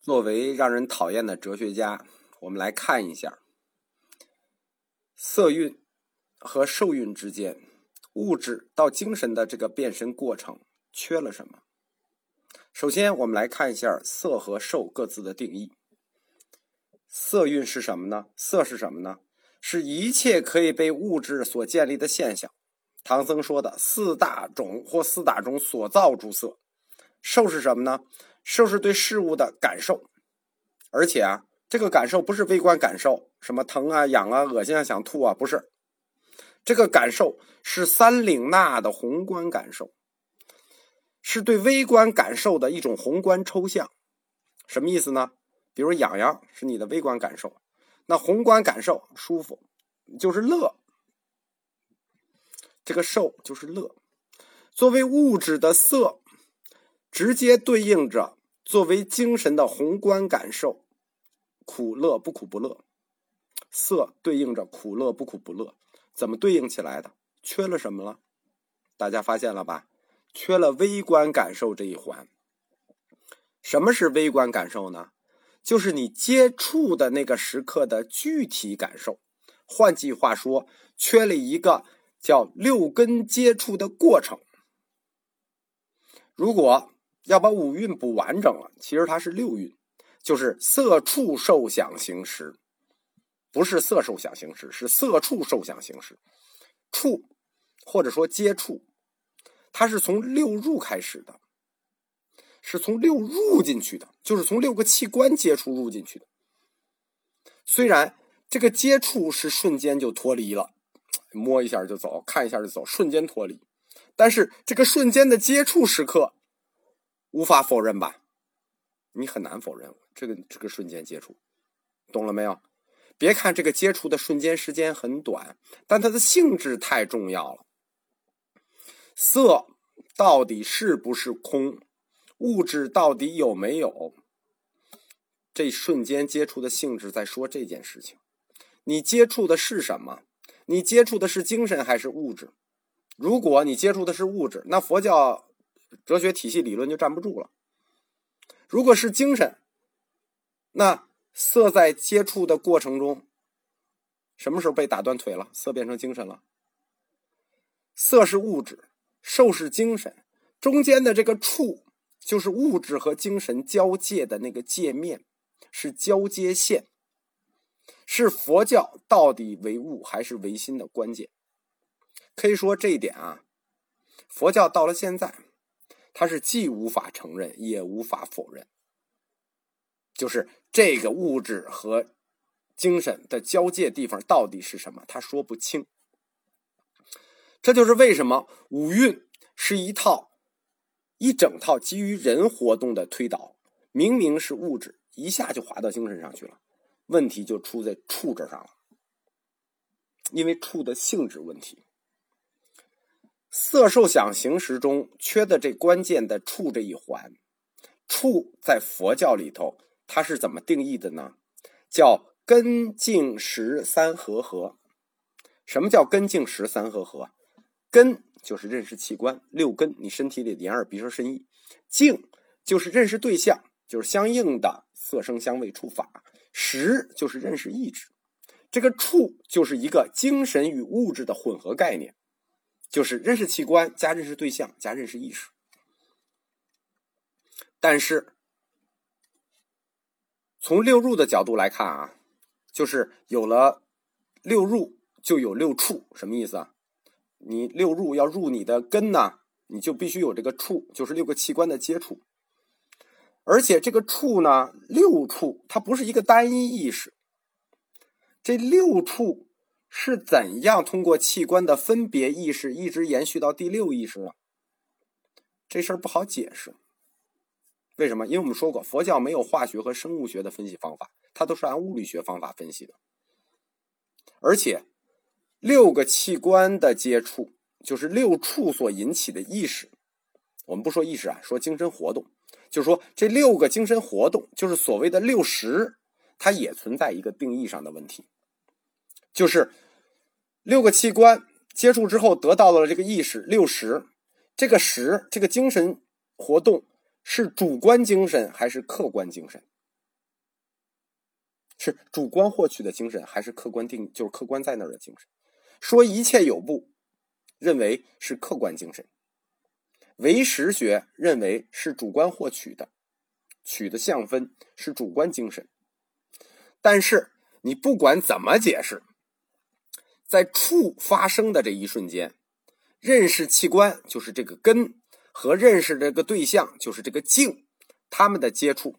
作为让人讨厌的哲学家，我们来看一下色蕴和受蕴之间，物质到精神的这个变身过程缺了什么？首先，我们来看一下色和受各自的定义。色蕴是什么呢？色是什么呢？是一切可以被物质所建立的现象。唐僧说的四大种或四大种所造诸色。受是什么呢？受是对事物的感受，而且啊，这个感受不是微观感受，什么疼啊、痒啊、恶心啊、想吐啊，不是。这个感受是三领纳的宏观感受，是对微观感受的一种宏观抽象。什么意思呢？比如痒痒是你的微观感受，那宏观感受舒服就是乐，这个受就是乐。作为物质的色。直接对应着作为精神的宏观感受，苦乐不苦不乐，色对应着苦乐不苦不乐，怎么对应起来的？缺了什么了？大家发现了吧？缺了微观感受这一环。什么是微观感受呢？就是你接触的那个时刻的具体感受。换句话说，缺了一个叫六根接触的过程。如果要把五蕴补完整了，其实它是六蕴，就是色触受想行识，不是色受想行识，是色触受想行识。触或者说接触，它是从六入开始的，是从六入进去的，就是从六个器官接触入进去的。虽然这个接触是瞬间就脱离了，摸一下就走，看一下就走，瞬间脱离，但是这个瞬间的接触时刻。无法否认吧？你很难否认这个这个瞬间接触，懂了没有？别看这个接触的瞬间时间很短，但它的性质太重要了。色到底是不是空？物质到底有没有？这瞬间接触的性质在说这件事情。你接触的是什么？你接触的是精神还是物质？如果你接触的是物质，那佛教。哲学体系理论就站不住了。如果是精神，那色在接触的过程中，什么时候被打断腿了？色变成精神了。色是物质，受是精神，中间的这个触就是物质和精神交界的那个界面，是交接线，是佛教到底唯物还是唯心的关键。可以说这一点啊，佛教到了现在。它是既无法承认也无法否认，就是这个物质和精神的交界地方到底是什么？他说不清。这就是为什么五蕴是一套一整套基于人活动的推导，明明是物质，一下就滑到精神上去了，问题就出在处这上了，因为处的性质问题。色受想行识中缺的这关键的处这一环，处在佛教里头它是怎么定义的呢？叫根净识三合合。什么叫根净识三合合？根就是认识器官六根，你身体里的眼耳鼻舌身意；净就是认识对象，就是相应的色声香味触法；识就是认识意志。这个处就是一个精神与物质的混合概念。就是认识器官加认识对象加认识意识，但是从六入的角度来看啊，就是有了六入就有六处，什么意思啊？你六入要入你的根呢，你就必须有这个处，就是六个器官的接触，而且这个处呢，六处它不是一个单一意识，这六处。是怎样通过器官的分别意识一直延续到第六意识呢？这事儿不好解释。为什么？因为我们说过，佛教没有化学和生物学的分析方法，它都是按物理学方法分析的。而且，六个器官的接触，就是六处所引起的意识。我们不说意识啊，说精神活动，就是说这六个精神活动，就是所谓的六识，它也存在一个定义上的问题。就是六个器官接触之后得到了这个意识六识，这个识这个精神活动是主观精神还是客观精神？是主观获取的精神，还是客观定就是客观在那儿的精神？说一切有不，认为是客观精神；唯识学认为是主观获取的，取的相分是主观精神。但是你不管怎么解释，在触发生的这一瞬间，认识器官就是这个根和认识这个对象就是这个境，他们的接触。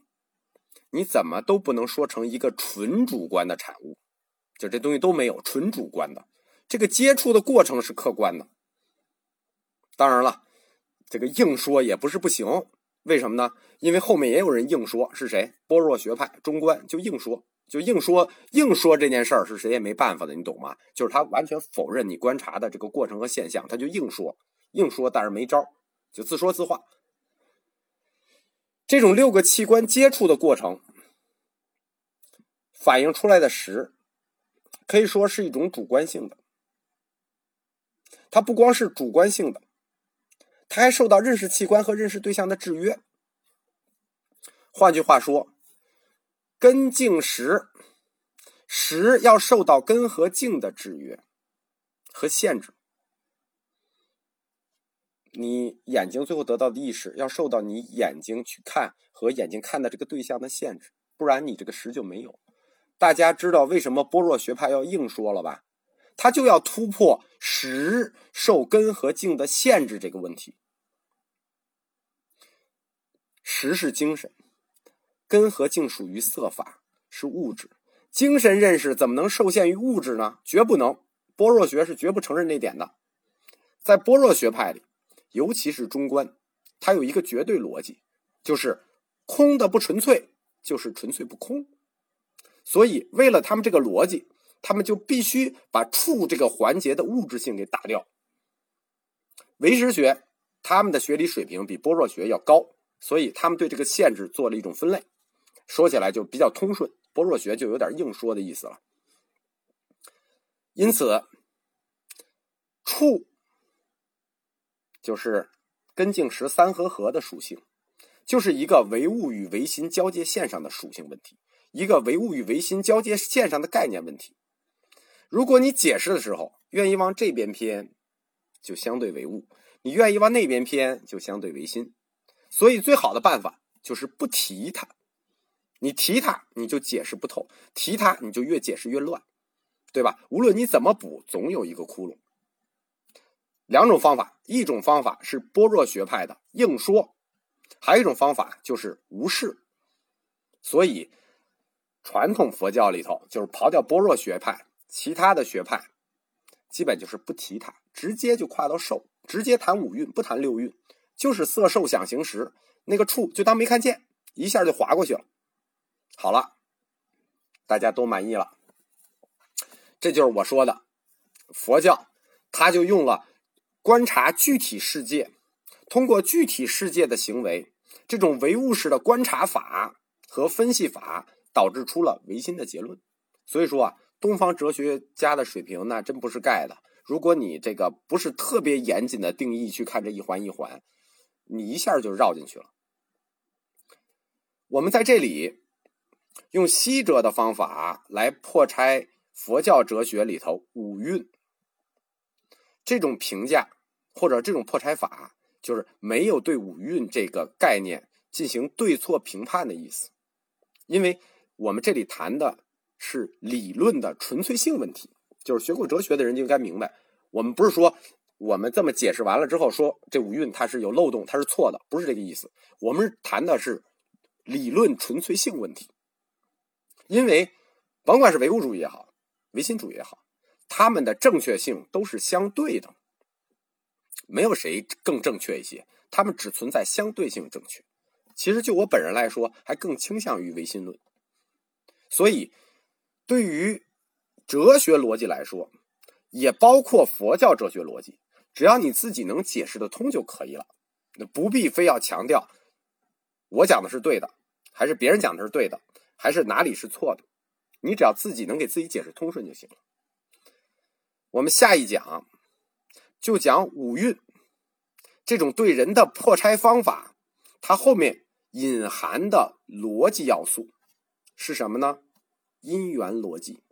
你怎么都不能说成一个纯主观的产物，就这东西都没有纯主观的，这个接触的过程是客观的。当然了，这个硬说也不是不行，为什么呢？因为后面也有人硬说，是谁？般若学派中观就硬说，就硬说硬说这件事儿是谁也没办法的，你懂吗？就是他完全否认你观察的这个过程和现象，他就硬说硬说，但是没招，就自说自话。这种六个器官接触的过程，反映出来的实，可以说是一种主观性的。它不光是主观性的，它还受到认识器官和认识对象的制约。换句话说，根茎实，实要受到根和茎的制约和限制。你眼睛最后得到的意识要受到你眼睛去看和眼睛看的这个对象的限制，不然你这个识就没有。大家知道为什么般若学派要硬说了吧？他就要突破识受根和境的限制这个问题。识是精神，根和境属于色法，是物质。精神认识怎么能受限于物质呢？绝不能。般若学是绝不承认这点的。在般若学派里。尤其是中观，它有一个绝对逻辑，就是空的不纯粹，就是纯粹不空。所以，为了他们这个逻辑，他们就必须把触这个环节的物质性给打掉。唯识学他们的学理水平比般若学要高，所以他们对这个限制做了一种分类，说起来就比较通顺。般若学就有点硬说的意思了。因此，触。就是根茎十三合合的属性，就是一个唯物与唯心交界线上的属性问题，一个唯物与唯心交界线上的概念问题。如果你解释的时候愿意往这边偏，就相对唯物；你愿意往那边偏，就相对唯心。所以，最好的办法就是不提它。你提它，你就解释不透；提它，你就越解释越乱，对吧？无论你怎么补，总有一个窟窿。两种方法，一种方法是般若学派的硬说，还有一种方法就是无视。所以，传统佛教里头就是刨掉般若学派，其他的学派基本就是不提它，直接就跨到受，直接谈五蕴，不谈六蕴，就是色受想行识那个处就当没看见，一下就划过去了。好了，大家都满意了，这就是我说的佛教，他就用了。观察具体世界，通过具体世界的行为，这种唯物式的观察法和分析法，导致出了唯心的结论。所以说啊，东方哲学家的水平那真不是盖的。如果你这个不是特别严谨的定义去看这一环一环，你一下就绕进去了。我们在这里用西哲的方法来破拆佛教哲学里头五蕴。这种评价或者这种破拆法，就是没有对五蕴这个概念进行对错评判的意思，因为我们这里谈的是理论的纯粹性问题。就是学过哲学的人就应该明白，我们不是说我们这么解释完了之后说这五蕴它是有漏洞，它是错的，不是这个意思。我们谈的是理论纯粹性问题，因为甭管是唯物主义也好，唯心主义也好。他们的正确性都是相对的，没有谁更正确一些，他们只存在相对性正确。其实就我本人来说，还更倾向于唯心论。所以，对于哲学逻辑来说，也包括佛教哲学逻辑，只要你自己能解释得通就可以了，那不必非要强调我讲的是对的，还是别人讲的是对的，还是哪里是错的，你只要自己能给自己解释通顺就行了。我们下一讲就讲五蕴这种对人的破拆方法，它后面隐含的逻辑要素是什么呢？因缘逻辑。